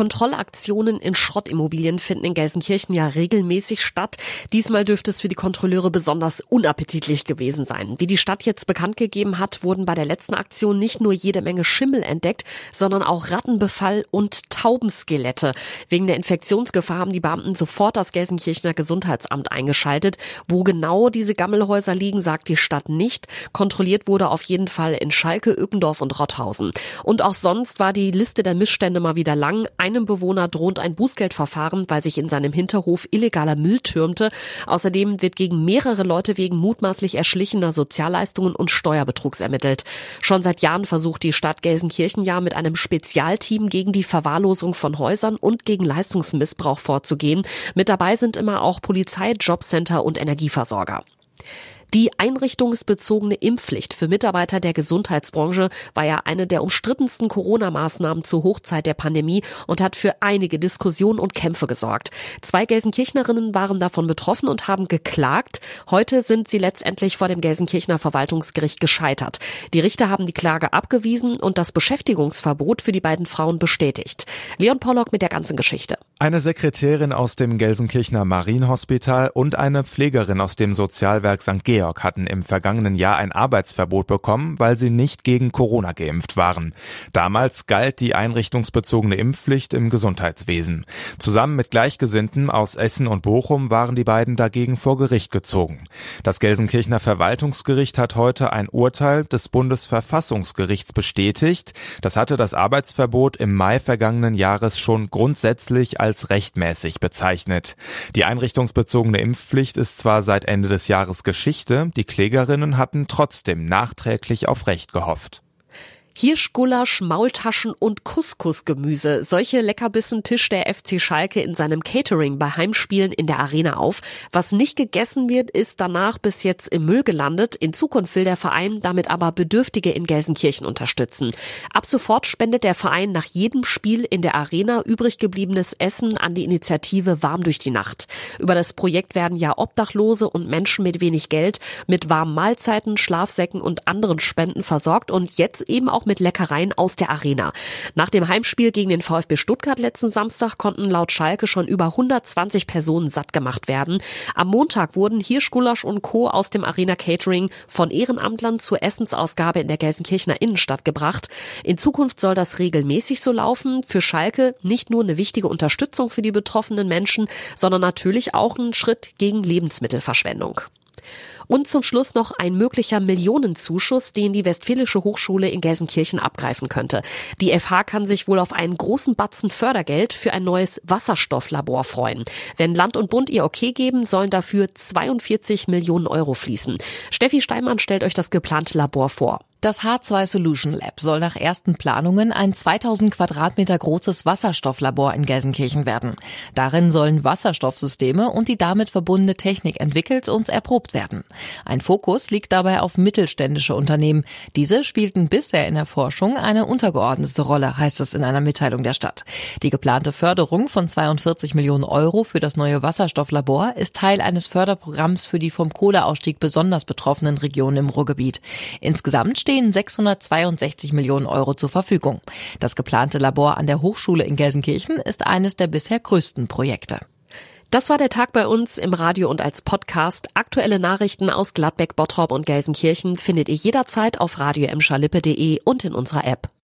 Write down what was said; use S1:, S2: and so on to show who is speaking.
S1: Kontrollaktionen in Schrottimmobilien finden in Gelsenkirchen ja regelmäßig statt. Diesmal dürfte es für die Kontrolleure besonders unappetitlich gewesen sein. Wie die Stadt jetzt bekannt gegeben hat, wurden bei der letzten Aktion nicht nur jede Menge Schimmel entdeckt, sondern auch Rattenbefall und Taubenskelette. Wegen der Infektionsgefahr haben die Beamten sofort das Gelsenkirchener Gesundheitsamt eingeschaltet. Wo genau diese Gammelhäuser liegen, sagt die Stadt nicht. Kontrolliert wurde auf jeden Fall in Schalke, Ückendorf und Rotthausen. Und auch sonst war die Liste der Missstände mal wieder lang. Einem Bewohner droht ein Bußgeldverfahren, weil sich in seinem Hinterhof illegaler Müll türmte. Außerdem wird gegen mehrere Leute wegen mutmaßlich erschlichener Sozialleistungen und Steuerbetrugs ermittelt. Schon seit Jahren versucht die Stadt Gelsenkirchen ja mit einem Spezialteam gegen die Verwahrlosung von Häusern und gegen Leistungsmissbrauch vorzugehen. Mit dabei sind immer auch Polizei, Jobcenter und Energieversorger. Die einrichtungsbezogene Impfpflicht für Mitarbeiter der Gesundheitsbranche war ja eine der umstrittensten Corona-Maßnahmen zur Hochzeit der Pandemie und hat für einige Diskussionen und Kämpfe gesorgt. Zwei Gelsenkirchnerinnen waren davon betroffen und haben geklagt. Heute sind sie letztendlich vor dem Gelsenkirchener Verwaltungsgericht gescheitert. Die Richter haben die Klage abgewiesen und das Beschäftigungsverbot für die beiden Frauen bestätigt. Leon Pollock mit der ganzen Geschichte.
S2: Eine Sekretärin aus dem Gelsenkirchener Marienhospital und eine Pflegerin aus dem Sozialwerk St. Georg hatten im vergangenen Jahr ein Arbeitsverbot bekommen, weil sie nicht gegen Corona geimpft waren. Damals galt die einrichtungsbezogene Impfpflicht im Gesundheitswesen. Zusammen mit Gleichgesinnten aus Essen und Bochum waren die beiden dagegen vor Gericht gezogen. Das Gelsenkirchener Verwaltungsgericht hat heute ein Urteil des Bundesverfassungsgerichts bestätigt. Das hatte das Arbeitsverbot im Mai vergangenen Jahres schon grundsätzlich als rechtmäßig bezeichnet. Die einrichtungsbezogene Impfpflicht ist zwar seit Ende des Jahres Geschichte, die Klägerinnen hatten trotzdem nachträglich auf Recht gehofft.
S1: Hirschgulasch, Maultaschen und Couscous-Gemüse. Solche Leckerbissen tischt der FC Schalke in seinem Catering bei Heimspielen in der Arena auf. Was nicht gegessen wird, ist danach bis jetzt im Müll gelandet. In Zukunft will der Verein damit aber Bedürftige in Gelsenkirchen unterstützen. Ab sofort spendet der Verein nach jedem Spiel in der Arena übrig gebliebenes Essen an die Initiative Warm durch die Nacht. Über das Projekt werden ja Obdachlose und Menschen mit wenig Geld mit warmen Mahlzeiten, Schlafsäcken und anderen Spenden versorgt und jetzt eben auch auch mit Leckereien aus der Arena. Nach dem Heimspiel gegen den VfB Stuttgart letzten Samstag konnten laut Schalke schon über 120 Personen satt gemacht werden. Am Montag wurden Hirschgulasch und Co. aus dem Arena Catering von Ehrenamtlern zur Essensausgabe in der Gelsenkirchener Innenstadt gebracht. In Zukunft soll das regelmäßig so laufen. Für Schalke nicht nur eine wichtige Unterstützung für die betroffenen Menschen, sondern natürlich auch ein Schritt gegen Lebensmittelverschwendung. Und zum Schluss noch ein möglicher Millionenzuschuss, den die Westfälische Hochschule in Gelsenkirchen abgreifen könnte. Die FH kann sich wohl auf einen großen Batzen Fördergeld für ein neues Wasserstofflabor freuen. Wenn Land und Bund ihr Okay geben, sollen dafür 42 Millionen Euro fließen. Steffi Steinmann stellt euch das geplante Labor vor.
S3: Das H2 Solution Lab soll nach ersten Planungen ein 2000 Quadratmeter großes Wasserstofflabor in Gelsenkirchen werden. Darin sollen Wasserstoffsysteme und die damit verbundene Technik entwickelt und erprobt werden. Ein Fokus liegt dabei auf mittelständische Unternehmen. Diese spielten bisher in der Forschung eine untergeordnete Rolle, heißt es in einer Mitteilung der Stadt. Die geplante Förderung von 42 Millionen Euro für das neue Wasserstofflabor ist Teil eines Förderprogramms für die vom Kohleausstieg besonders betroffenen Regionen im Ruhrgebiet. Insgesamt stehen 662 Millionen Euro zur Verfügung. Das geplante Labor an der Hochschule in Gelsenkirchen ist eines der bisher größten Projekte.
S1: Das war der Tag bei uns im Radio und als Podcast. Aktuelle Nachrichten aus Gladbeck, Bottrop und Gelsenkirchen findet ihr jederzeit auf radio und in unserer App.